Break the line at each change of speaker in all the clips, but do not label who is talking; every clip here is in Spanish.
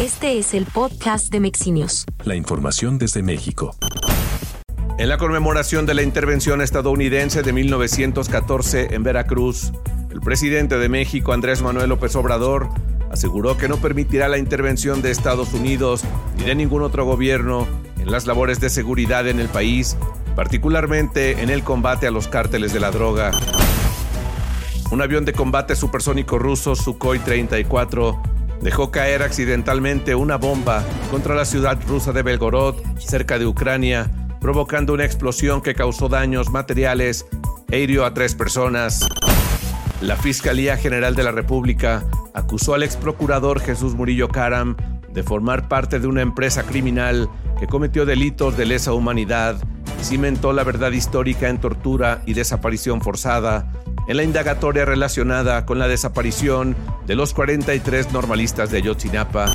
Este es el podcast de Mexinios.
La información desde México.
En la conmemoración de la intervención estadounidense de 1914 en Veracruz, el presidente de México, Andrés Manuel López Obrador, aseguró que no permitirá la intervención de Estados Unidos ni de ningún otro gobierno en las labores de seguridad en el país, particularmente en el combate a los cárteles de la droga. Un avión de combate supersónico ruso Sukhoi 34 dejó caer accidentalmente una bomba contra la ciudad rusa de Belgorod, cerca de Ucrania, provocando una explosión que causó daños materiales e hirió a tres personas. La Fiscalía General de la República acusó al ex procurador Jesús Murillo Caram de formar parte de una empresa criminal que cometió delitos de lesa humanidad cimentó la verdad histórica en tortura y desaparición forzada en la indagatoria relacionada con la desaparición de los 43 normalistas de Ayotzinapa.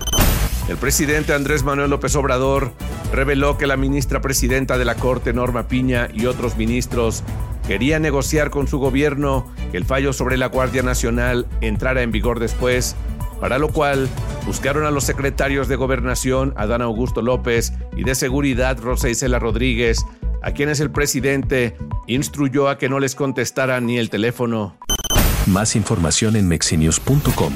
El presidente Andrés Manuel López Obrador reveló que la ministra presidenta de la Corte, Norma Piña, y otros ministros querían negociar con su gobierno que el fallo sobre la Guardia Nacional entrara en vigor después, para lo cual buscaron a los secretarios de Gobernación, Adán Augusto López, y de Seguridad, Rosa Isela Rodríguez, a quienes el presidente instruyó a que no les contestaran ni el teléfono.
Más información en mexinios.com.